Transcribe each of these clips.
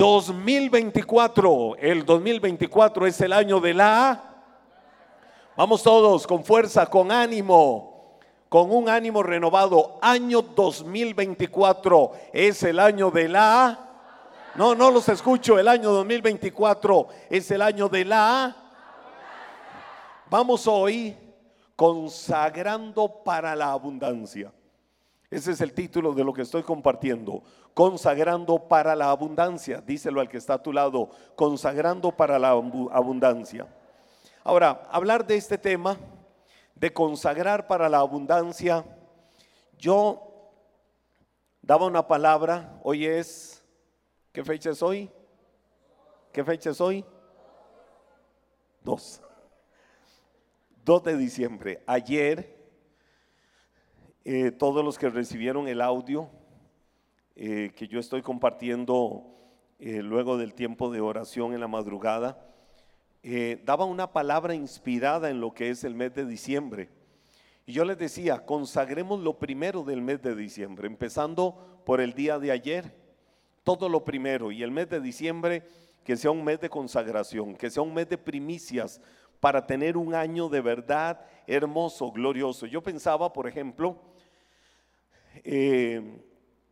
2024. El 2024 es el año de la... Vamos todos con fuerza, con ánimo, con un ánimo renovado. Año 2024 es el año de la... No, no los escucho. El año 2024 es el año de la... Vamos hoy consagrando para la abundancia. Ese es el título de lo que estoy compartiendo. Consagrando para la abundancia. Díselo al que está a tu lado. Consagrando para la abundancia. Ahora, hablar de este tema, de consagrar para la abundancia, yo daba una palabra, hoy es, ¿qué fecha es hoy? ¿Qué fecha es hoy? Dos. 2 de diciembre. Ayer, eh, todos los que recibieron el audio eh, que yo estoy compartiendo eh, luego del tiempo de oración en la madrugada, daba una palabra inspirada en lo que es el mes de diciembre. Y yo les decía, consagremos lo primero del mes de diciembre, empezando por el día de ayer, todo lo primero, y el mes de diciembre que sea un mes de consagración, que sea un mes de primicias, para tener un año de verdad hermoso, glorioso. Yo pensaba, por ejemplo, eh,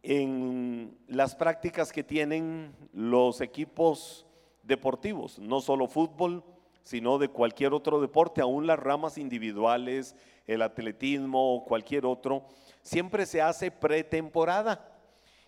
en las prácticas que tienen los equipos deportivos, no solo fútbol, sino de cualquier otro deporte, aún las ramas individuales, el atletismo o cualquier otro, siempre se hace pretemporada.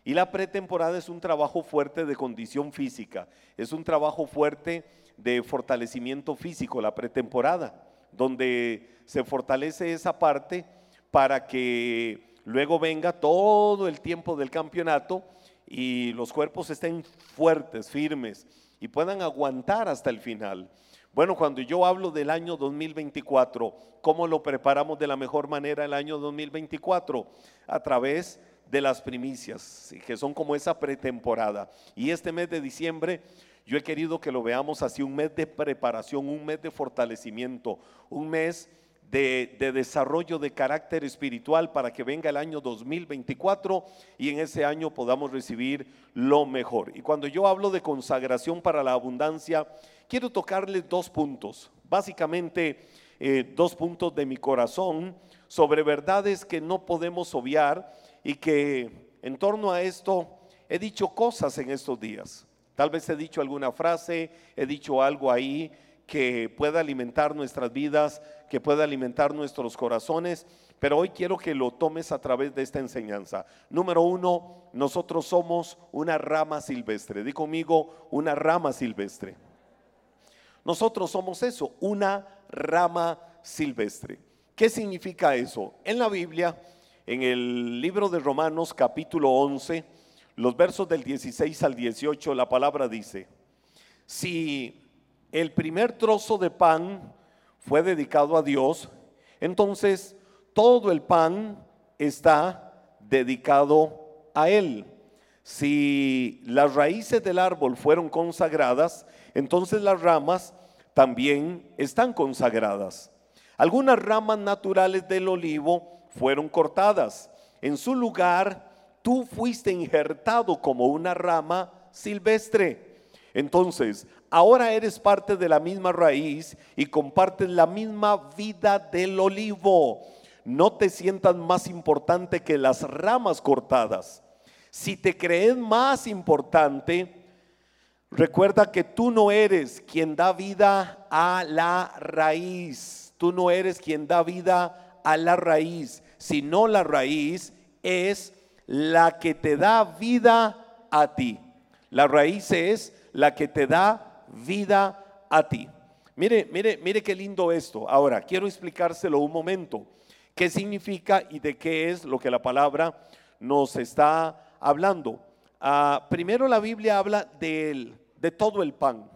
Y la pretemporada es un trabajo fuerte de condición física, es un trabajo fuerte de fortalecimiento físico, la pretemporada, donde se fortalece esa parte para que luego venga todo el tiempo del campeonato y los cuerpos estén fuertes, firmes y puedan aguantar hasta el final. Bueno, cuando yo hablo del año 2024, ¿cómo lo preparamos de la mejor manera el año 2024? A través de las primicias, que son como esa pretemporada. Y este mes de diciembre yo he querido que lo veamos así, un mes de preparación, un mes de fortalecimiento, un mes de, desarrollo de carácter espiritual para que venga el año 2024 y en ese año podamos recibir lo mejor. Y cuando yo hablo de consagración para la abundancia, quiero tocarles dos puntos, básicamente eh, dos puntos de mi corazón sobre verdades que no podemos obviar y que en torno a esto he dicho cosas en estos días. Tal vez he dicho alguna frase, he dicho algo ahí que pueda alimentar nuestras vidas, que pueda alimentar nuestros corazones, pero hoy quiero que lo tomes a través de esta enseñanza. Número uno, nosotros somos una rama silvestre. Di conmigo, una rama silvestre. Nosotros somos eso, una rama silvestre. ¿Qué significa eso? En la Biblia, en el libro de Romanos capítulo 11, los versos del 16 al 18, la palabra dice, si el primer trozo de pan fue dedicado a Dios, entonces todo el pan está dedicado a Él. Si las raíces del árbol fueron consagradas, entonces las ramas también están consagradas. Algunas ramas naturales del olivo fueron cortadas. En su lugar tú fuiste injertado como una rama silvestre. Entonces, ahora eres parte de la misma raíz y compartes la misma vida del olivo. No te sientas más importante que las ramas cortadas. Si te crees más importante, recuerda que tú no eres quien da vida a la raíz. Tú no eres quien da vida a la raíz, sino la raíz es la que te da vida a ti. La raíz es la que te da vida a ti. Mire, mire, mire qué lindo esto. Ahora, quiero explicárselo un momento. ¿Qué significa y de qué es lo que la palabra nos está hablando? Ah, primero la Biblia habla de, de todo el pan.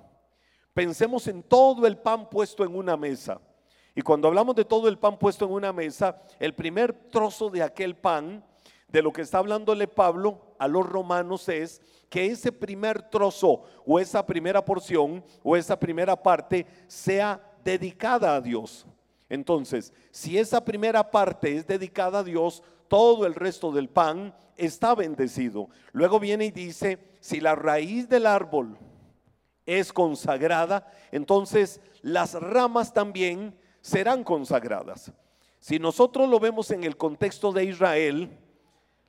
Pensemos en todo el pan puesto en una mesa. Y cuando hablamos de todo el pan puesto en una mesa, el primer trozo de aquel pan de lo que está hablándole Pablo a los romanos es que ese primer trozo o esa primera porción o esa primera parte sea dedicada a Dios. Entonces, si esa primera parte es dedicada a Dios, todo el resto del pan está bendecido. Luego viene y dice, si la raíz del árbol es consagrada, entonces las ramas también serán consagradas. Si nosotros lo vemos en el contexto de Israel,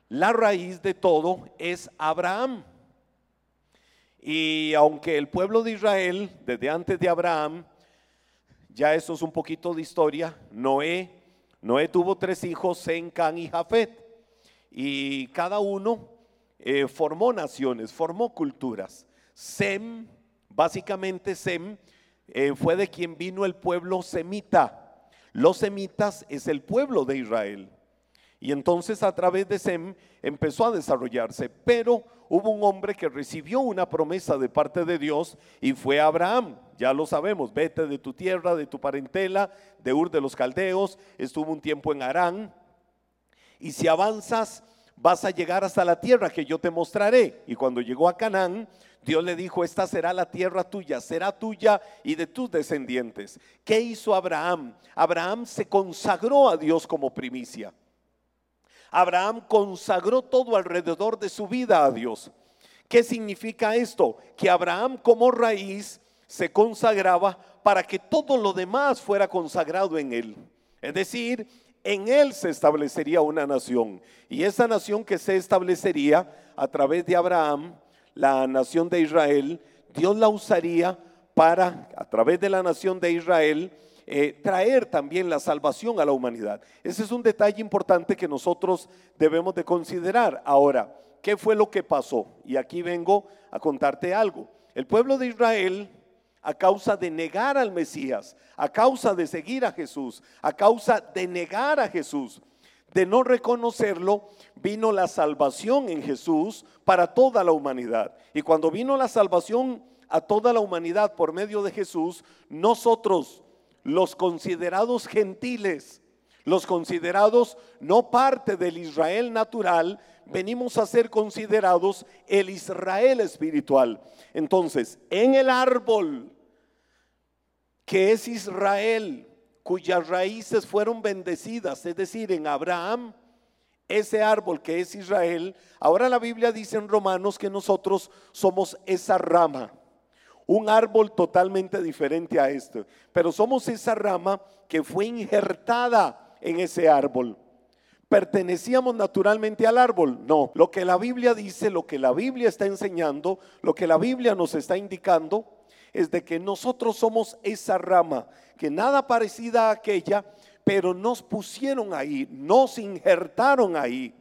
la raíz de todo es Abraham. Y aunque el pueblo de Israel, desde antes de Abraham, ya eso es un poquito de historia, Noé, Noé tuvo tres hijos, Sem, Can y Jafet, y cada uno eh, formó naciones, formó culturas. Sem, básicamente Sem, eh, fue de quien vino el pueblo semita. Los semitas es el pueblo de Israel. Y entonces a través de Sem empezó a desarrollarse. Pero hubo un hombre que recibió una promesa de parte de Dios y fue Abraham. Ya lo sabemos, vete de tu tierra, de tu parentela, de Ur de los Caldeos. Estuvo un tiempo en Arán. Y si avanzas, vas a llegar hasta la tierra que yo te mostraré. Y cuando llegó a Canaán, Dios le dijo, esta será la tierra tuya, será tuya y de tus descendientes. ¿Qué hizo Abraham? Abraham se consagró a Dios como primicia. Abraham consagró todo alrededor de su vida a Dios. ¿Qué significa esto? Que Abraham como raíz se consagraba para que todo lo demás fuera consagrado en él. Es decir, en él se establecería una nación. Y esa nación que se establecería a través de Abraham, la nación de Israel, Dios la usaría para, a través de la nación de Israel, eh, traer también la salvación a la humanidad. Ese es un detalle importante que nosotros debemos de considerar. Ahora, ¿qué fue lo que pasó? Y aquí vengo a contarte algo. El pueblo de Israel, a causa de negar al Mesías, a causa de seguir a Jesús, a causa de negar a Jesús, de no reconocerlo, vino la salvación en Jesús para toda la humanidad. Y cuando vino la salvación a toda la humanidad por medio de Jesús, nosotros los considerados gentiles, los considerados no parte del Israel natural, venimos a ser considerados el Israel espiritual. Entonces, en el árbol que es Israel, cuyas raíces fueron bendecidas, es decir, en Abraham, ese árbol que es Israel, ahora la Biblia dice en Romanos que nosotros somos esa rama un árbol totalmente diferente a este. Pero somos esa rama que fue injertada en ese árbol. ¿Pertenecíamos naturalmente al árbol? No. Lo que la Biblia dice, lo que la Biblia está enseñando, lo que la Biblia nos está indicando, es de que nosotros somos esa rama, que nada parecida a aquella, pero nos pusieron ahí, nos injertaron ahí.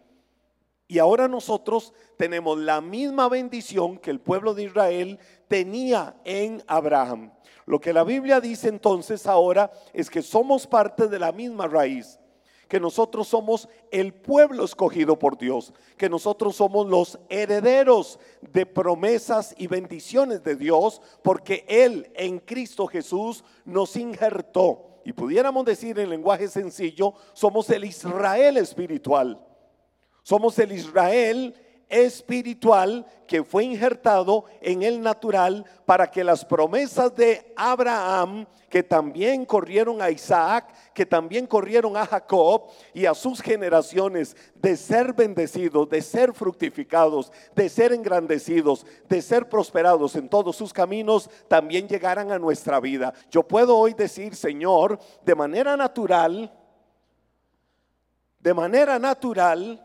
Y ahora nosotros tenemos la misma bendición que el pueblo de Israel tenía en Abraham. Lo que la Biblia dice entonces ahora es que somos parte de la misma raíz, que nosotros somos el pueblo escogido por Dios, que nosotros somos los herederos de promesas y bendiciones de Dios, porque Él en Cristo Jesús nos injertó. Y pudiéramos decir en lenguaje sencillo, somos el Israel espiritual. Somos el Israel espiritual que fue injertado en el natural para que las promesas de Abraham, que también corrieron a Isaac, que también corrieron a Jacob y a sus generaciones de ser bendecidos, de ser fructificados, de ser engrandecidos, de ser prosperados en todos sus caminos, también llegaran a nuestra vida. Yo puedo hoy decir, Señor, de manera natural, de manera natural,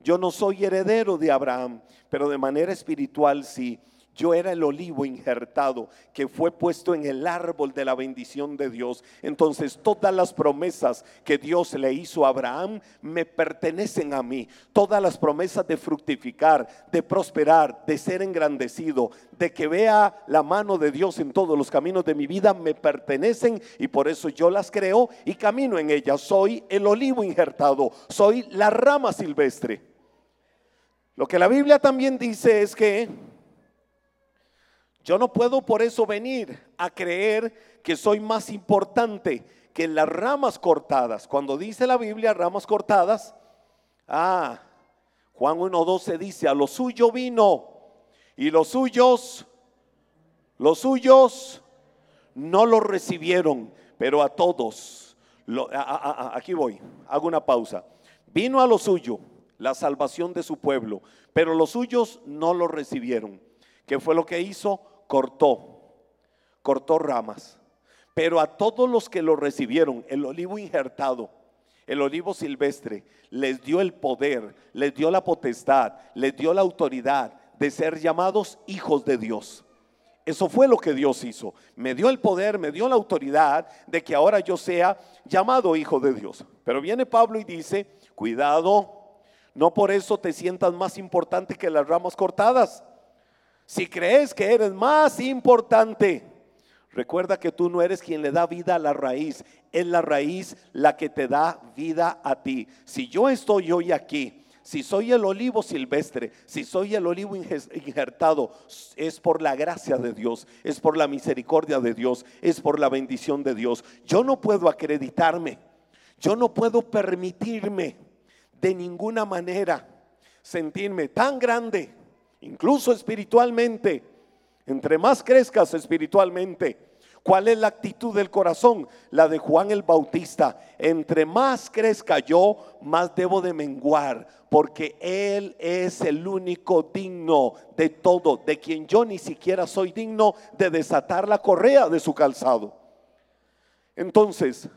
yo no soy heredero de Abraham, pero de manera espiritual sí. Yo era el olivo injertado que fue puesto en el árbol de la bendición de Dios. Entonces todas las promesas que Dios le hizo a Abraham me pertenecen a mí. Todas las promesas de fructificar, de prosperar, de ser engrandecido, de que vea la mano de Dios en todos los caminos de mi vida me pertenecen y por eso yo las creo y camino en ellas. Soy el olivo injertado, soy la rama silvestre. Lo que la Biblia también dice es que yo no puedo por eso venir a creer que soy más importante que las ramas cortadas. Cuando dice la Biblia ramas cortadas, ah, Juan 1.12 dice, a lo suyo vino y los suyos, los suyos no lo recibieron, pero a todos, aquí voy, hago una pausa, vino a lo suyo la salvación de su pueblo, pero los suyos no lo recibieron. ¿Qué fue lo que hizo? Cortó, cortó ramas. Pero a todos los que lo recibieron, el olivo injertado, el olivo silvestre, les dio el poder, les dio la potestad, les dio la autoridad de ser llamados hijos de Dios. Eso fue lo que Dios hizo. Me dio el poder, me dio la autoridad de que ahora yo sea llamado hijo de Dios. Pero viene Pablo y dice, cuidado, no por eso te sientas más importante que las ramas cortadas. Si crees que eres más importante, recuerda que tú no eres quien le da vida a la raíz, es la raíz la que te da vida a ti. Si yo estoy hoy aquí, si soy el olivo silvestre, si soy el olivo injertado, es por la gracia de Dios, es por la misericordia de Dios, es por la bendición de Dios. Yo no puedo acreditarme, yo no puedo permitirme de ninguna manera sentirme tan grande, incluso espiritualmente, entre más crezcas espiritualmente, ¿Cuál es la actitud del corazón? La de Juan el Bautista. Entre más crezca yo, más debo de menguar, porque Él es el único digno de todo, de quien yo ni siquiera soy digno de desatar la correa de su calzado. Entonces,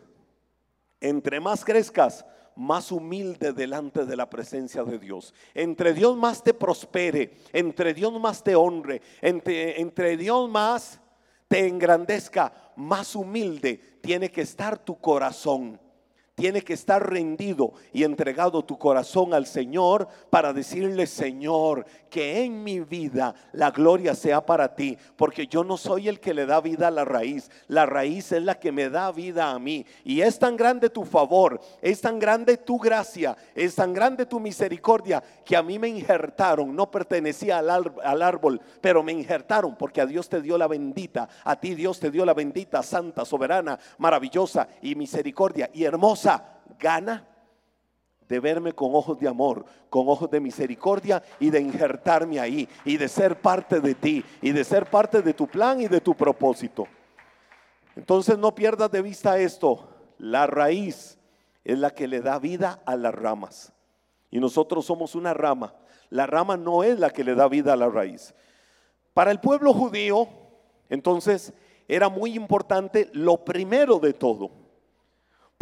entre más crezcas, más humilde delante de la presencia de Dios. Entre Dios más te prospere, entre Dios más te honre, entre, entre Dios más te engrandezca, más humilde tiene que estar tu corazón. Tiene que estar rendido y entregado tu corazón al Señor para decirle, Señor, que en mi vida la gloria sea para ti, porque yo no soy el que le da vida a la raíz, la raíz es la que me da vida a mí. Y es tan grande tu favor, es tan grande tu gracia, es tan grande tu misericordia, que a mí me injertaron, no pertenecía al, al árbol, pero me injertaron porque a Dios te dio la bendita, a ti Dios te dio la bendita, santa, soberana, maravillosa y misericordia y hermosa gana de verme con ojos de amor, con ojos de misericordia y de injertarme ahí y de ser parte de ti y de ser parte de tu plan y de tu propósito. Entonces no pierdas de vista esto, la raíz es la que le da vida a las ramas y nosotros somos una rama. La rama no es la que le da vida a la raíz. Para el pueblo judío, entonces, era muy importante lo primero de todo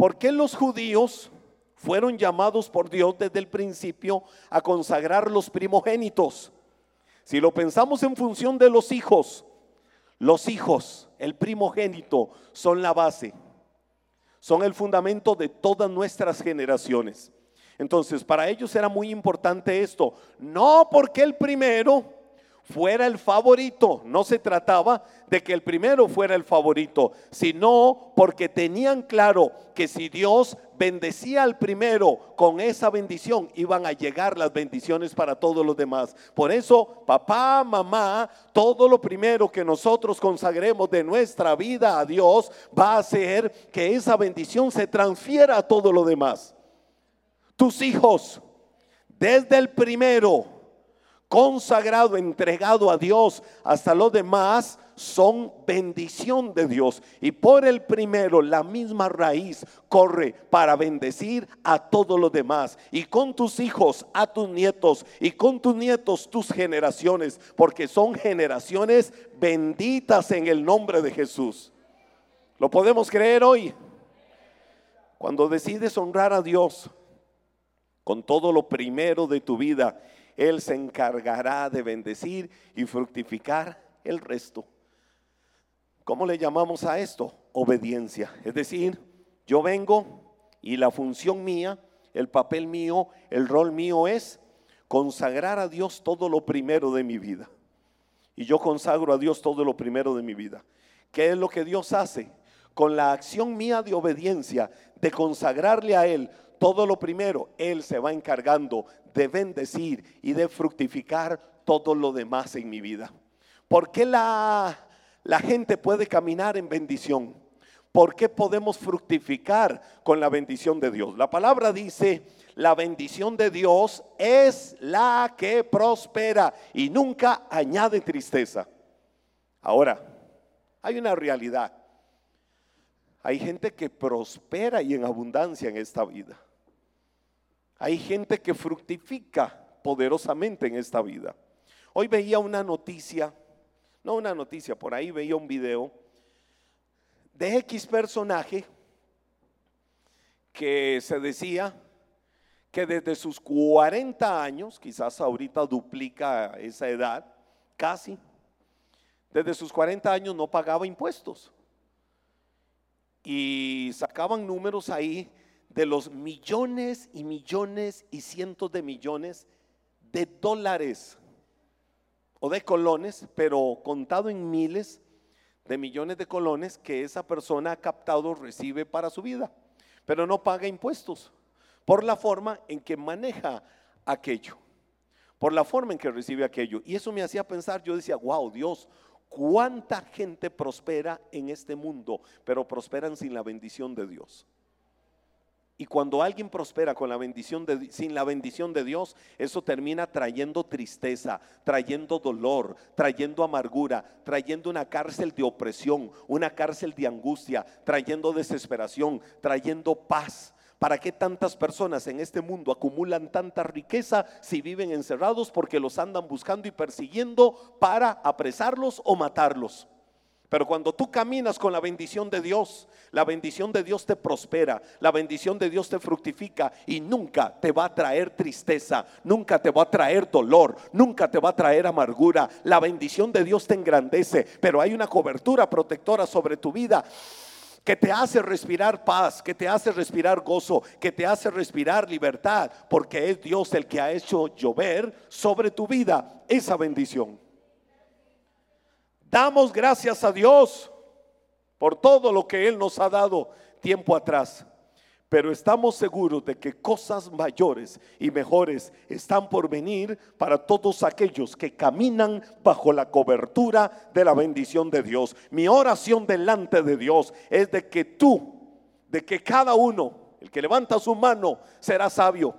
¿Por qué los judíos fueron llamados por Dios desde el principio a consagrar los primogénitos? Si lo pensamos en función de los hijos, los hijos, el primogénito, son la base, son el fundamento de todas nuestras generaciones. Entonces, para ellos era muy importante esto, no porque el primero fuera el favorito. No se trataba de que el primero fuera el favorito, sino porque tenían claro que si Dios bendecía al primero con esa bendición, iban a llegar las bendiciones para todos los demás. Por eso, papá, mamá, todo lo primero que nosotros consagremos de nuestra vida a Dios va a hacer que esa bendición se transfiera a todo lo demás. Tus hijos, desde el primero, consagrado, entregado a Dios, hasta los demás son bendición de Dios. Y por el primero, la misma raíz corre para bendecir a todos los demás. Y con tus hijos, a tus nietos, y con tus nietos, tus generaciones, porque son generaciones benditas en el nombre de Jesús. ¿Lo podemos creer hoy? Cuando decides honrar a Dios con todo lo primero de tu vida, él se encargará de bendecir y fructificar el resto. ¿Cómo le llamamos a esto? Obediencia. Es decir, yo vengo y la función mía, el papel mío, el rol mío es consagrar a Dios todo lo primero de mi vida. Y yo consagro a Dios todo lo primero de mi vida. ¿Qué es lo que Dios hace? Con la acción mía de obediencia, de consagrarle a Él todo lo primero, Él se va encargando de bendecir y de fructificar todo lo demás en mi vida. ¿Por qué la, la gente puede caminar en bendición? ¿Por qué podemos fructificar con la bendición de Dios? La palabra dice, la bendición de Dios es la que prospera y nunca añade tristeza. Ahora, hay una realidad. Hay gente que prospera y en abundancia en esta vida. Hay gente que fructifica poderosamente en esta vida. Hoy veía una noticia no una noticia, por ahí veía un video de X personaje que se decía que desde sus 40 años, quizás ahorita duplica esa edad, casi, desde sus 40 años no pagaba impuestos. Y sacaban números ahí de los millones y millones y cientos de millones de dólares o de colones, pero contado en miles de millones de colones que esa persona ha captado, recibe para su vida, pero no paga impuestos por la forma en que maneja aquello, por la forma en que recibe aquello. Y eso me hacía pensar, yo decía, wow, Dios, cuánta gente prospera en este mundo, pero prosperan sin la bendición de Dios. Y cuando alguien prospera con la bendición de, sin la bendición de Dios, eso termina trayendo tristeza, trayendo dolor, trayendo amargura, trayendo una cárcel de opresión, una cárcel de angustia, trayendo desesperación, trayendo paz. ¿Para qué tantas personas en este mundo acumulan tanta riqueza si viven encerrados porque los andan buscando y persiguiendo para apresarlos o matarlos? Pero cuando tú caminas con la bendición de Dios, la bendición de Dios te prospera, la bendición de Dios te fructifica y nunca te va a traer tristeza, nunca te va a traer dolor, nunca te va a traer amargura. La bendición de Dios te engrandece, pero hay una cobertura protectora sobre tu vida que te hace respirar paz, que te hace respirar gozo, que te hace respirar libertad, porque es Dios el que ha hecho llover sobre tu vida esa bendición. Damos gracias a Dios por todo lo que Él nos ha dado tiempo atrás. Pero estamos seguros de que cosas mayores y mejores están por venir para todos aquellos que caminan bajo la cobertura de la bendición de Dios. Mi oración delante de Dios es de que tú, de que cada uno, el que levanta su mano, será sabio,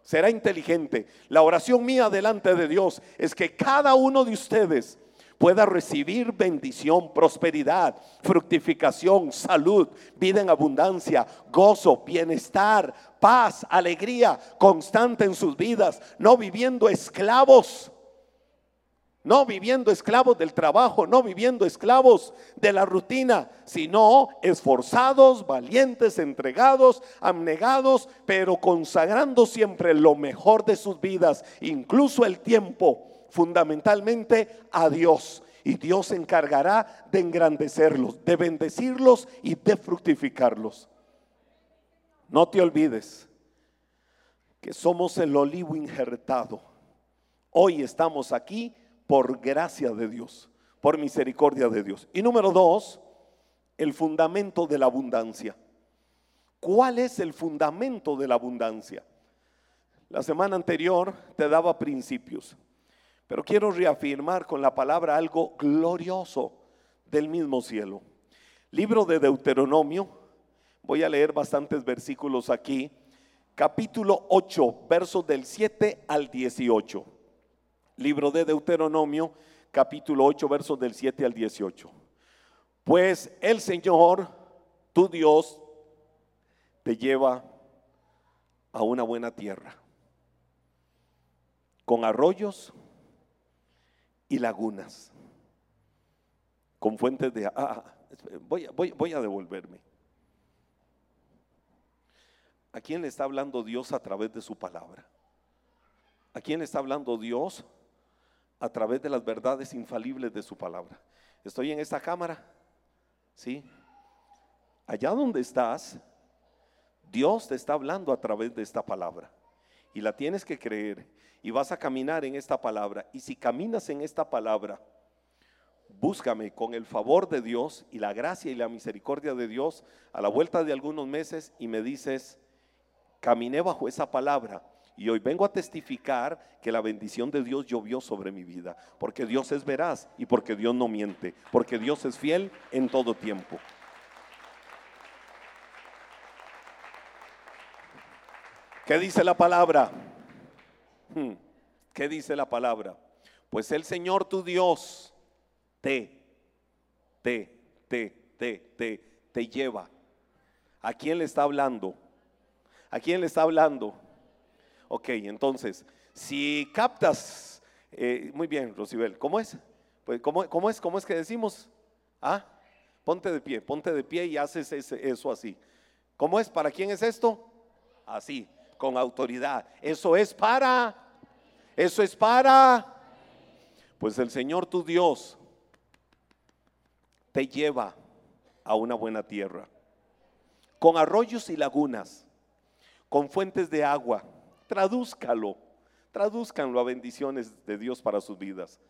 será inteligente. La oración mía delante de Dios es que cada uno de ustedes pueda recibir bendición, prosperidad, fructificación, salud, vida en abundancia, gozo, bienestar, paz, alegría constante en sus vidas, no viviendo esclavos. No viviendo esclavos del trabajo, no viviendo esclavos de la rutina, sino esforzados, valientes, entregados, abnegados, pero consagrando siempre lo mejor de sus vidas, incluso el tiempo fundamentalmente a Dios. Y Dios se encargará de engrandecerlos, de bendecirlos y de fructificarlos. No te olvides que somos el olivo injertado. Hoy estamos aquí por gracia de Dios, por misericordia de Dios. Y número dos, el fundamento de la abundancia. ¿Cuál es el fundamento de la abundancia? La semana anterior te daba principios. Pero quiero reafirmar con la palabra algo glorioso del mismo cielo. Libro de Deuteronomio, voy a leer bastantes versículos aquí, capítulo 8, versos del 7 al 18. Libro de Deuteronomio, capítulo 8, versos del 7 al 18. Pues el Señor, tu Dios, te lleva a una buena tierra, con arroyos, y lagunas, con fuentes de... Ah, ah voy, voy, voy a devolverme. ¿A quién le está hablando Dios a través de su palabra? ¿A quién le está hablando Dios a través de las verdades infalibles de su palabra? Estoy en esta cámara, ¿sí? Allá donde estás, Dios te está hablando a través de esta palabra y la tienes que creer y vas a caminar en esta palabra. Y si caminas en esta palabra, búscame con el favor de Dios y la gracia y la misericordia de Dios a la vuelta de algunos meses y me dices, caminé bajo esa palabra. Y hoy vengo a testificar que la bendición de Dios llovió sobre mi vida, porque Dios es veraz y porque Dios no miente, porque Dios es fiel en todo tiempo. ¿Qué dice la palabra? Hmm, ¿Qué dice la palabra? Pues el Señor tu Dios te, te, te, te, te, lleva. ¿A quién le está hablando? ¿A quién le está hablando? Ok, entonces, si captas, eh, muy bien, Rosibel, ¿cómo es? Pues, ¿cómo, cómo es? ¿Cómo es que decimos? ¿Ah? Ponte de pie, ponte de pie y haces eso así. ¿Cómo es? ¿Para quién es esto? Así, con autoridad. Eso es para, eso es para, pues el Señor tu Dios te lleva a una buena tierra, con arroyos y lagunas, con fuentes de agua. Tradúzcalo, tradúzcanlo a bendiciones de Dios para sus vidas.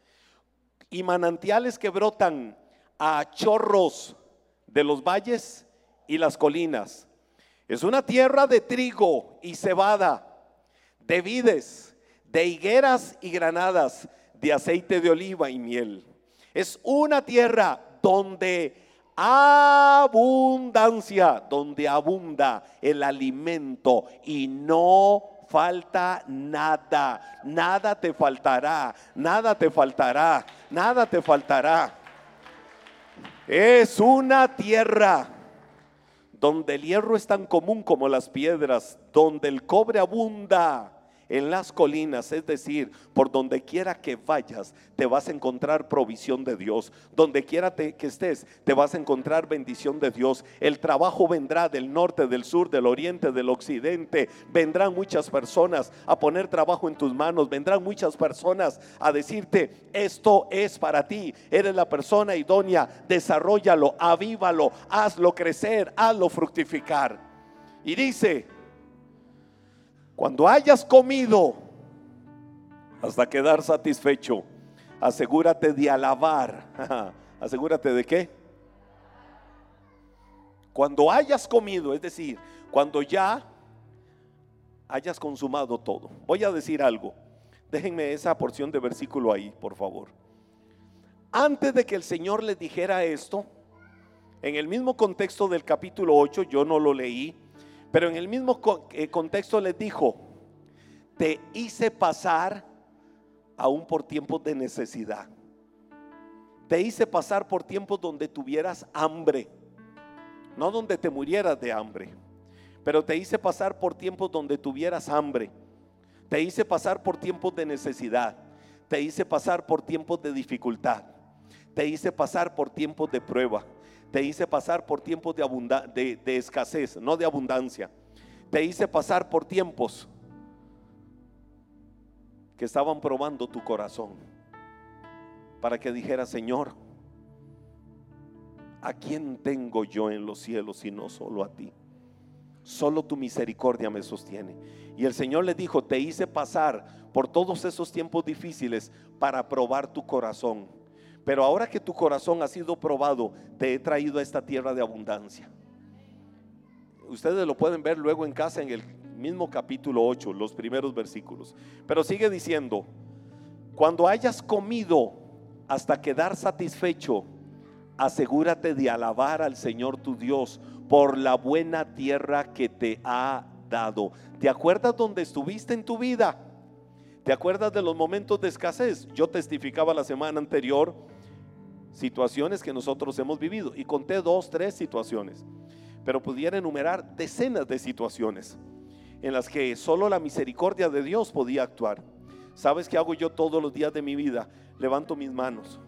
Y manantiales que brotan a chorros de los valles y las colinas. Es una tierra de trigo y cebada, de vides, de higueras y granadas, de aceite de oliva y miel. Es una tierra donde abundancia, donde abunda el alimento y no falta nada, nada te faltará, nada te faltará, nada te faltará. Es una tierra donde el hierro es tan común como las piedras, donde el cobre abunda en las colinas, es decir, por donde quiera que vayas, te vas a encontrar provisión de Dios. Donde quiera que estés, te vas a encontrar bendición de Dios. El trabajo vendrá del norte, del sur, del oriente, del occidente. Vendrán muchas personas a poner trabajo en tus manos. Vendrán muchas personas a decirte, esto es para ti. Eres la persona idónea. Desarrollalo, avívalo, hazlo crecer, hazlo fructificar. Y dice, cuando hayas comido hasta quedar satisfecho, asegúrate de alabar. asegúrate de qué? Cuando hayas comido, es decir, cuando ya hayas consumado todo. Voy a decir algo. Déjenme esa porción de versículo ahí, por favor. Antes de que el Señor les dijera esto, en el mismo contexto del capítulo 8, yo no lo leí, pero en el mismo eh, contexto les dijo, te hice pasar aún por tiempos de necesidad. Te hice pasar por tiempos donde tuvieras hambre, no donde te murieras de hambre, pero te hice pasar por tiempos donde tuvieras hambre. Te hice pasar por tiempos de necesidad. Te hice pasar por tiempos de dificultad. Te hice pasar por tiempos de prueba te hice pasar por tiempos de, de, escasez, no de abundancia. Te hice pasar por tiempos que estaban probando tu corazón para que dijera, Señor, ¿a quién tengo yo en los cielos y no solo a ti? Solo tu misericordia me sostiene. Y el Señor le dijo, te hice pasar por todos esos tiempos difíciles para probar tu corazón pero ahora que tu corazón ha sido probado, te he traído a esta tierra de abundancia. Ustedes lo pueden ver luego en casa en el mismo capítulo 8, los primeros versículos. Pero sigue diciendo, cuando hayas comido hasta quedar satisfecho, asegúrate de alabar al Señor tu Dios por la buena tierra que te ha dado. ¿Te acuerdas donde estuviste en tu vida? ¿Te acuerdas de los momentos de escasez? Yo testificaba la semana anterior situaciones que nosotros hemos vivido. Y conté dos, tres situaciones. Pero pudiera enumerar decenas de situaciones en las que solo la misericordia de Dios podía actuar. ¿Sabes qué hago yo todos los días de mi vida? Levanto mis manos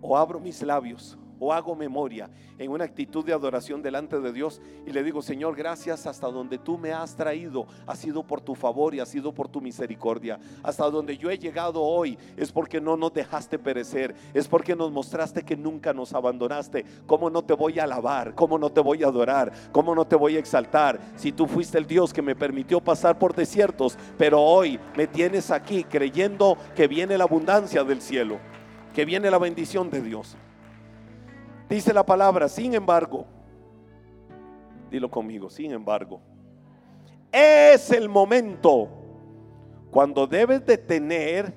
o abro mis labios o hago memoria en una actitud de adoración delante de Dios y le digo, Señor, gracias hasta donde tú me has traído, ha sido por tu favor y ha sido por tu misericordia. Hasta donde yo he llegado hoy es porque no nos dejaste perecer, es porque nos mostraste que nunca nos abandonaste. ¿Cómo no te voy a alabar? ¿Cómo no te voy a adorar? ¿Cómo no te voy a exaltar? Si tú fuiste el Dios que me permitió pasar por desiertos, pero hoy me tienes aquí creyendo que viene la abundancia del cielo, que viene la bendición de Dios. Dice la palabra, sin embargo, dilo conmigo, sin embargo, es el momento cuando debes de tener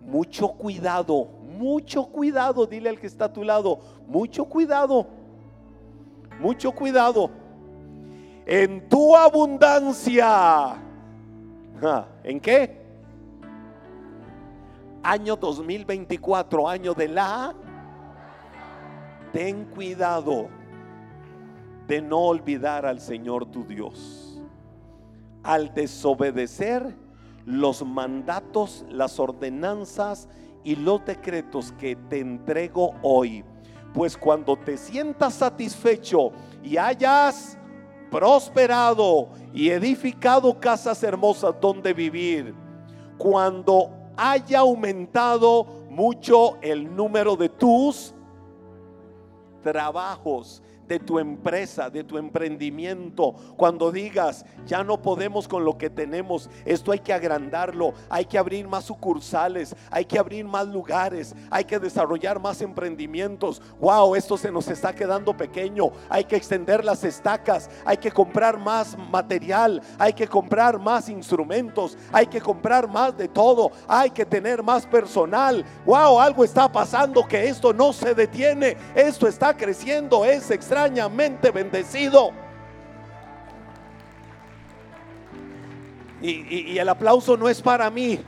mucho cuidado, mucho cuidado, dile al que está a tu lado, mucho cuidado, mucho cuidado. En tu abundancia, ¿en qué? Año 2024, año de la ten cuidado de no olvidar al Señor tu Dios. Al desobedecer los mandatos, las ordenanzas y los decretos que te entrego hoy. Pues cuando te sientas satisfecho y hayas prosperado y edificado casas hermosas donde vivir, cuando haya aumentado mucho el número de tus trabajos de tu empresa, de tu emprendimiento. Cuando digas, ya no podemos con lo que tenemos, esto hay que agrandarlo, hay que abrir más sucursales, hay que abrir más lugares, hay que desarrollar más emprendimientos. Wow, esto se nos está quedando pequeño, hay que extender las estacas, hay que comprar más material, hay que comprar más instrumentos, hay que comprar más de todo, hay que tener más personal. Wow, algo está pasando que esto no se detiene, esto está creciendo, es extraño extrañamente bendecido. Y, el aplauso no es para mí.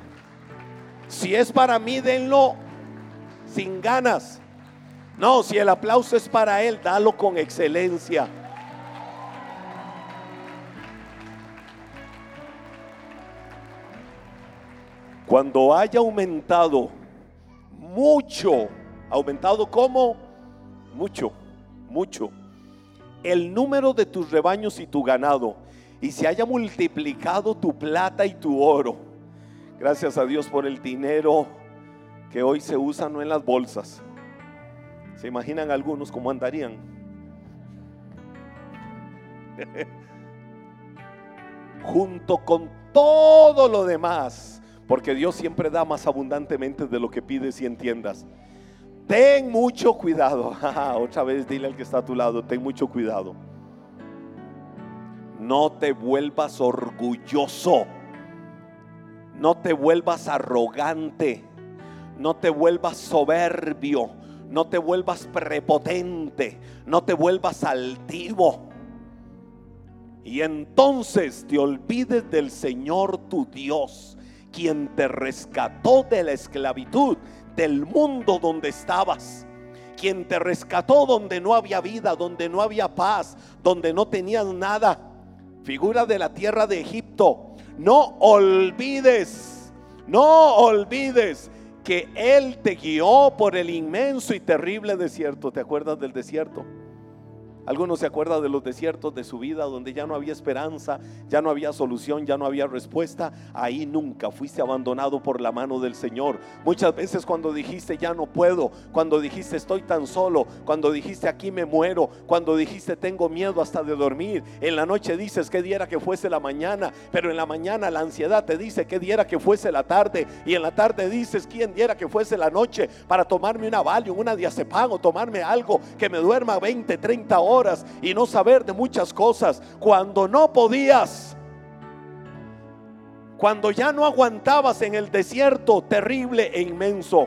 Si es para mí, denlo sin ganas. No, si el aplauso es para Él, dalo con excelencia. Cuando haya aumentado mucho, aumentado como mucho, mucho el número de tus rebaños y tu ganado, y se haya multiplicado tu plata y tu oro. Gracias a Dios por el dinero que hoy se usa no en las bolsas. ¿Se imaginan algunos cómo andarían? Junto con todo lo demás, porque Dios siempre da más abundantemente de lo que pides y entiendas. Ten mucho cuidado. Otra vez dile al que está a tu lado, ten mucho cuidado. No te vuelvas orgulloso. No te vuelvas arrogante. No te vuelvas soberbio. No te vuelvas prepotente. No te vuelvas altivo. Y entonces te olvides del Señor tu Dios, quien te rescató de la esclavitud del mundo donde estabas. Quien te rescató donde no había vida, donde no había paz, donde no tenías nada. Figura de la tierra de Egipto. No olvides, no olvides que Él te guió por el inmenso y terrible desierto. ¿Te acuerdas del desierto? Algunos se acuerdan de los desiertos de su vida donde ya no había esperanza, ya no había solución, ya no había respuesta. Ahí nunca fuiste abandonado por la mano del Señor. Muchas veces cuando dijiste ya no puedo, cuando dijiste estoy tan solo, cuando dijiste aquí me muero, cuando dijiste tengo miedo hasta de dormir, en la noche dices que diera que fuese la mañana, pero en la mañana la ansiedad te dice que diera que fuese la tarde y en la tarde dices quién diera que fuese la noche para tomarme una Valium, una diazepam o tomarme algo que me duerma 20, 30 horas y no saber de muchas cosas. Cuando no podías, cuando ya no aguantabas en el desierto terrible e inmenso,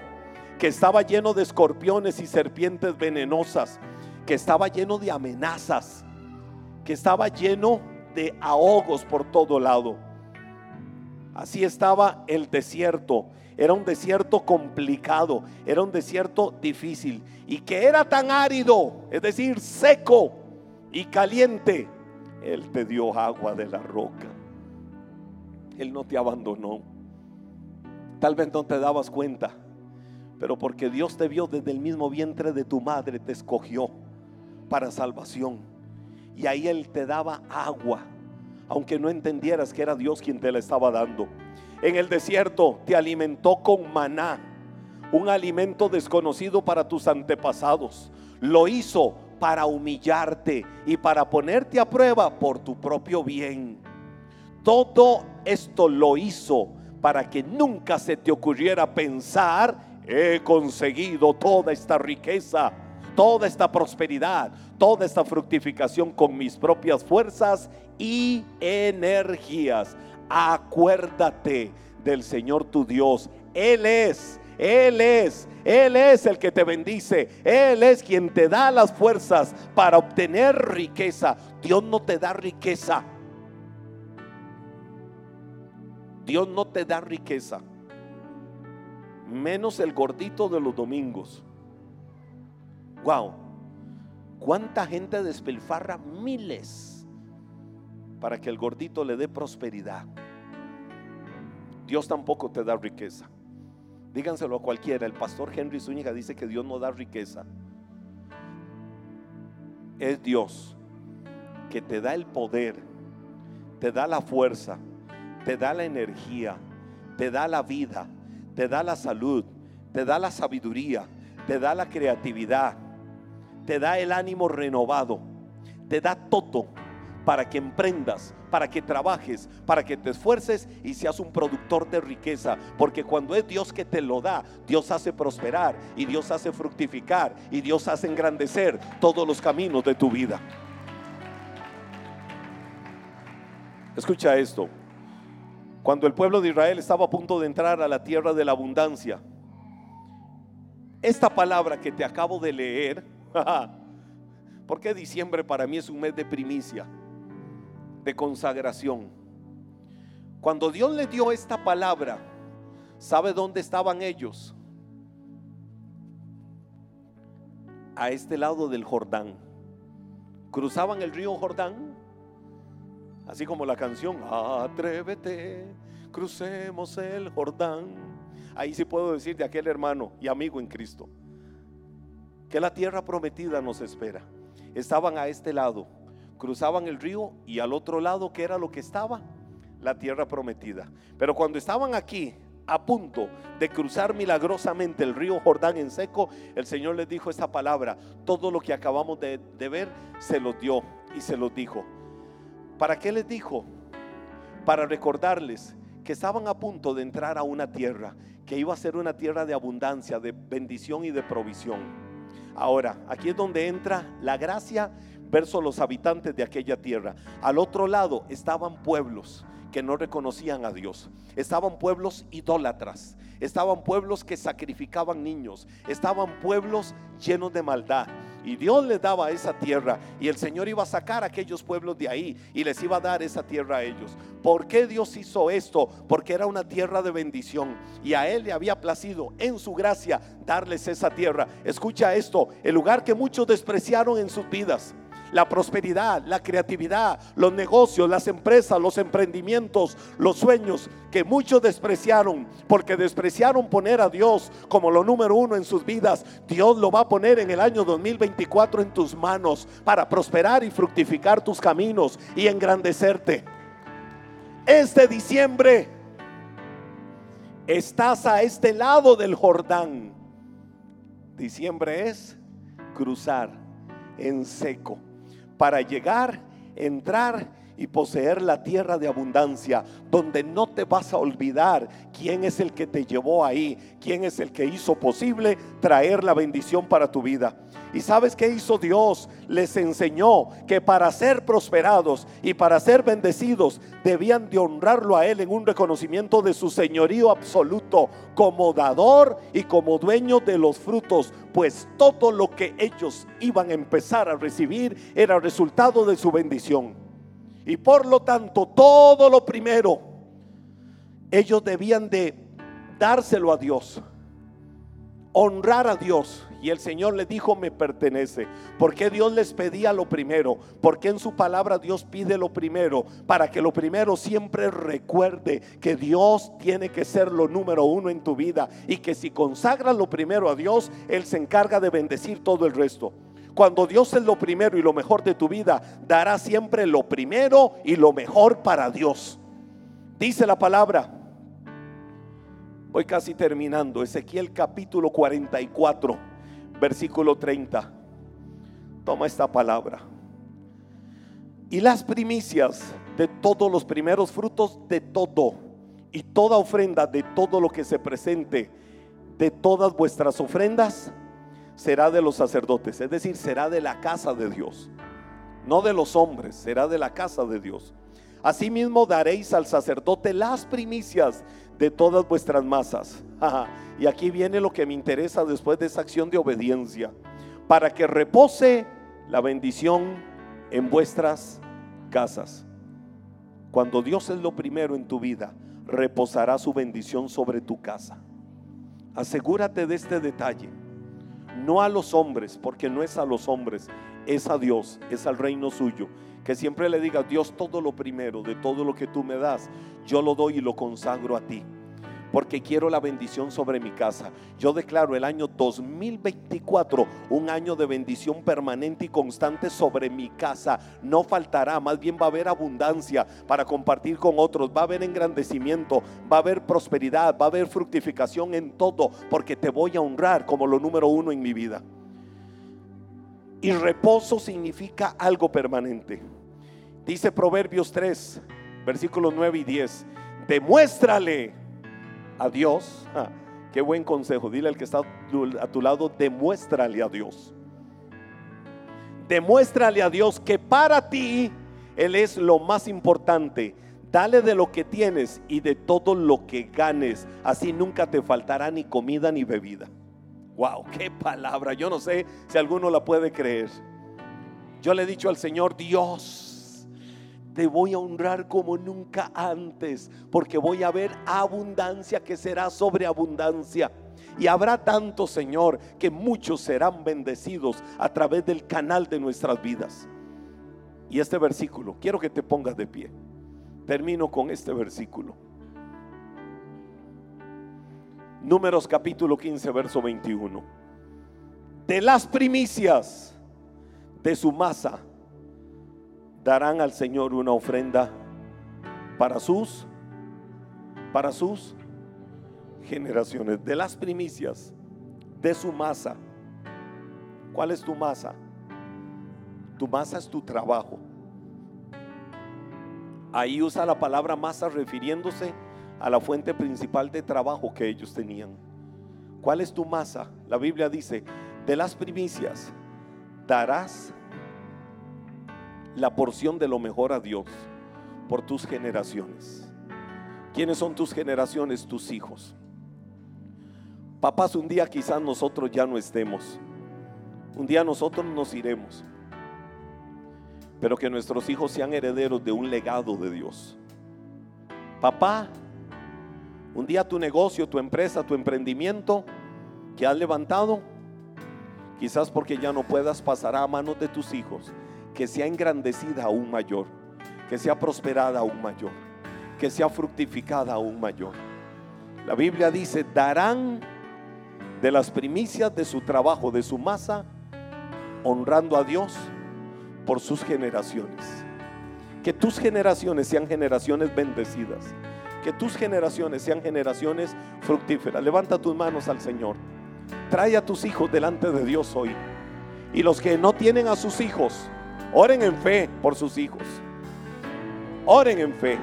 que estaba lleno de escorpiones y serpientes venenosas, que estaba lleno de amenazas, que estaba lleno de ahogos por todo lado. Así estaba el desierto. Era un desierto complicado, era un desierto difícil y que era tan árido, es decir, seco y caliente. Él te dio agua de la roca. Él no te abandonó. Tal vez no te dabas cuenta, pero porque Dios te vio desde el mismo vientre de tu madre, te escogió para salvación. Y ahí Él te daba agua, aunque no entendieras que era Dios quien te la estaba dando. En el desierto te alimentó con maná, un alimento desconocido para tus antepasados. Lo hizo para humillarte y para ponerte a prueba por tu propio bien. Todo esto lo hizo para que nunca se te ocurriera pensar, he conseguido toda esta riqueza, toda esta prosperidad, toda esta fructificación con mis propias fuerzas y energías acuérdate del Señor tu Dios. Él es, Él es, Él es el que te bendice. Él es quien te da las fuerzas para obtener riqueza. Dios no te da riqueza. Dios no te da riqueza. Menos el gordito de los domingos. Wow. ¿Cuánta gente despilfarra miles? Para que el gordito le dé prosperidad. Dios tampoco te da riqueza. díganselo a cualquiera, el pastor Henry Zúñiga dice que Dios no da riqueza. Es Dios que te da el poder, te da la fuerza, te da la energía, te da la vida, te da la salud, te da la sabiduría, te da la creatividad, te da el ánimo renovado, te da todo para que emprendas, para que trabajes, para que te esfuerces y seas un productor de riqueza. Porque cuando es Dios que te lo da, Dios hace prosperar y Dios hace fructificar y Dios hace engrandecer todos los caminos de tu vida. Escucha esto. Cuando el pueblo de Israel estaba a punto de entrar a la tierra de la abundancia, esta palabra que te acabo de leer, porque diciembre para mí es un mes de primicia, de consagración. Cuando Dios le dio esta palabra, ¿sabe dónde estaban ellos? A este lado del Jordán. Cruzaban el río Jordán Así como la canción, atrévete, crucemos el Jordán. Ahí sí puedo decir de aquel hermano y amigo en Cristo, que la tierra prometida nos espera. Estaban a este lado, cruzaban el río y al otro lado, ¿qué era lo que estaba? La tierra prometida. Pero cuando estaban aquí, a punto de cruzar milagrosamente el río Jordán en seco, el Señor les dijo esta palabra. Todo lo que acabamos de, de ver se los dio y se los dijo. ¿Para qué les dijo? Para recordarles que estaban a punto de entrar a una tierra que iba a ser una tierra de abundancia, de bendición y de provisión. Ahora, aquí es donde entra la gracia versus los habitantes de aquella tierra. Al otro lado estaban pueblos que no reconocían a Dios. Estaban pueblos idólatras. Estaban pueblos que sacrificaban niños. Estaban pueblos llenos de maldad. Y Dios les daba esa tierra. Y el Señor iba a sacar a aquellos pueblos de ahí y les iba a dar esa tierra a ellos. ¿Por qué Dios hizo esto? Porque era una tierra de bendición. Y a Él le había placido en su gracia darles esa tierra. Escucha esto, el lugar que muchos despreciaron en sus vidas la prosperidad, la creatividad, los negocios, las empresas, los emprendimientos, los sueños que muchos despreciaron porque despreciaron poner a Dios como lo número uno en sus vidas. Dios lo va a poner en el año 2024 en tus manos para prosperar y fructificar tus caminos y engrandecerte. Este diciembre estás a este lado del Jordán. Diciembre es cruzar en seco para llegar, entrar y poseer la tierra de abundancia, donde no te vas a olvidar quién es el que te llevó ahí, quién es el que hizo posible traer la bendición para tu vida. ¿Y sabes qué hizo Dios? Les enseñó que para ser prosperados y para ser bendecidos debían de honrarlo a Él en un reconocimiento de su señorío absoluto como dador y como dueño de los frutos, pues todo lo que ellos iban a empezar a recibir era resultado de su bendición. Y por lo tanto, todo lo primero, ellos debían de dárselo a Dios, honrar a Dios y el Señor le dijo, me pertenece. Porque Dios les pedía lo primero? Porque en su palabra Dios pide lo primero? Para que lo primero siempre recuerde que Dios tiene que ser lo número uno en tu vida. Y que si consagras lo primero a Dios, Él se encarga de bendecir todo el resto. Cuando Dios es lo primero y lo mejor de tu vida, dará siempre lo primero y lo mejor para Dios. Dice la palabra. Voy casi terminando. Ezequiel capítulo 44 versículo 30. Toma esta palabra. Y las primicias de todos los primeros frutos de todo y toda ofrenda de todo lo que se presente de todas vuestras ofrendas será de los sacerdotes, es decir, será de la casa de Dios, no de los hombres, será de la casa de Dios. Asimismo daréis al sacerdote las primicias de todas vuestras masas. y aquí viene lo que me interesa después de esa acción de obediencia. Para que repose la bendición en vuestras casas. Cuando Dios es lo primero en tu vida, reposará su bendición sobre tu casa. Asegúrate de este detalle. No a los hombres, porque no es a los hombres, es a Dios, es al reino suyo. Que siempre le diga Dios todo lo primero de todo lo que tú me das, yo lo doy y lo consagro a ti. Porque quiero la bendición sobre mi casa. Yo declaro el año 2024 un año de bendición permanente y constante sobre mi casa. No faltará, más bien va a haber abundancia para compartir con otros, va a haber engrandecimiento, va a haber prosperidad, va a haber fructificación en todo, porque te voy a honrar como lo número uno en mi vida. Y reposo significa algo permanente. Dice Proverbios 3, versículos 9 y 10. Demuéstrale a Dios. qué buen consejo. Dile al que está a tu lado, demuéstrale a Dios. Demuéstrale a Dios que para ti Él es lo más importante. Dale de lo que tienes y de todo lo que ganes. Así nunca te faltará ni comida ni bebida. Wow, qué palabra. Yo no sé si alguno la puede creer. Yo le he dicho al Señor, Dios, te voy a honrar como nunca antes, porque voy a ver abundancia que será sobreabundancia. Y habrá tanto, Señor, que muchos serán bendecidos a través del canal de nuestras vidas. Y este versículo, quiero que te pongas de pie. Termino con este versículo. Números capítulo 15, verso 21. De las primicias de su masa darán al Señor una ofrenda para sus para sus generaciones, de las primicias de su masa. ¿Cuál es tu masa? Tu masa es tu trabajo. Ahí usa la palabra masa refiriéndose a la fuente principal de trabajo que ellos tenían. ¿Cuál es tu masa? La Biblia dice, de las primicias darás la porción de lo mejor a Dios por tus generaciones. ¿Quiénes son tus generaciones? Tus hijos. Papás, un día quizás nosotros ya no estemos. Un día nosotros nos iremos. Pero que nuestros hijos sean herederos de un legado de Dios. Papá, un día tu negocio, tu empresa, tu emprendimiento que has levantado, quizás porque ya no puedas, pasará a manos de tus hijos que sea engrandecida aún mayor, que sea prosperada aún mayor, que sea fructificada aún mayor. La Biblia dice, darán de las primicias de su trabajo, de su masa, honrando a Dios por sus generaciones. Que tus generaciones sean generaciones bendecidas. Que tus generaciones sean generaciones fructíferas. Levanta tus manos al Señor. Trae a tus hijos delante de Dios hoy. Y los que no tienen a sus hijos, Oren en fe por sus hijos. Oren en fe.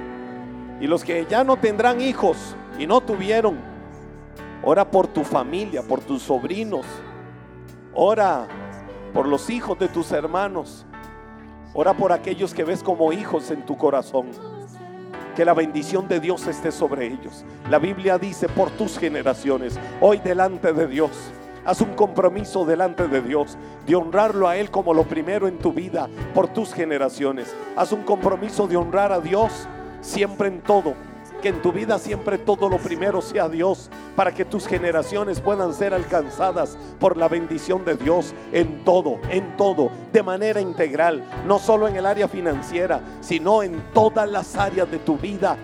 Y los que ya no tendrán hijos y no tuvieron, ora por tu familia, por tus sobrinos. Ora por los hijos de tus hermanos. Ora por aquellos que ves como hijos en tu corazón. Que la bendición de Dios esté sobre ellos. La Biblia dice por tus generaciones, hoy delante de Dios Haz un compromiso delante de Dios de honrarlo a Él como lo primero en tu vida por tus generaciones. Haz un compromiso de honrar a Dios siempre en todo. Que en tu vida siempre todo lo primero sea Dios para que tus generaciones puedan ser alcanzadas por la bendición de Dios en todo, en todo, de manera integral, no solo en el área financiera, sino en todas las áreas de tu vida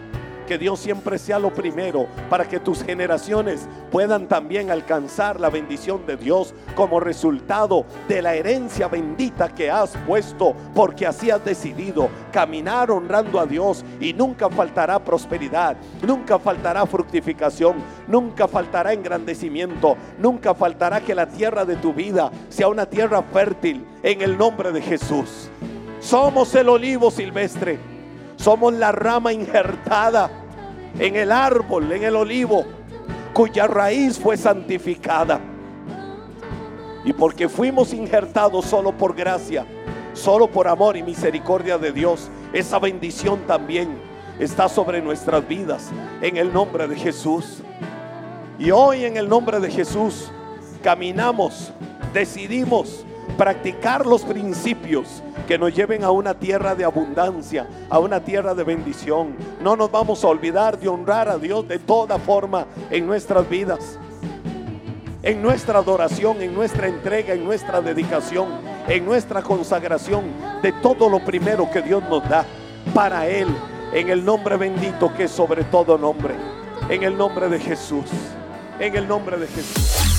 que Dios siempre sea lo primero para que tus generaciones puedan también alcanzar la bendición de Dios como resultado de la herencia bendita que has puesto, porque así has decidido caminar honrando a Dios y nunca faltará prosperidad, nunca faltará fructificación, nunca faltará engrandecimiento, nunca faltará que la tierra de tu vida sea una tierra fértil en el nombre de Jesús. Somos el olivo silvestre. Somos la rama injertada en el árbol, en el olivo, cuya raíz fue santificada. Y porque fuimos injertados solo por gracia, solo por amor y misericordia de Dios, esa bendición también está sobre nuestras vidas en el nombre de Jesús. Y hoy en el nombre de Jesús caminamos, decidimos practicar los principios que nos lleven a una tierra de abundancia, a una tierra de bendición. No nos vamos a olvidar de honrar a Dios de toda forma en nuestras vidas. En nuestra adoración, en nuestra entrega, en nuestra dedicación, en nuestra consagración de todo lo primero que Dios nos da para Él, en el nombre bendito que es sobre todo nombre. En el nombre de Jesús. En el nombre de Jesús.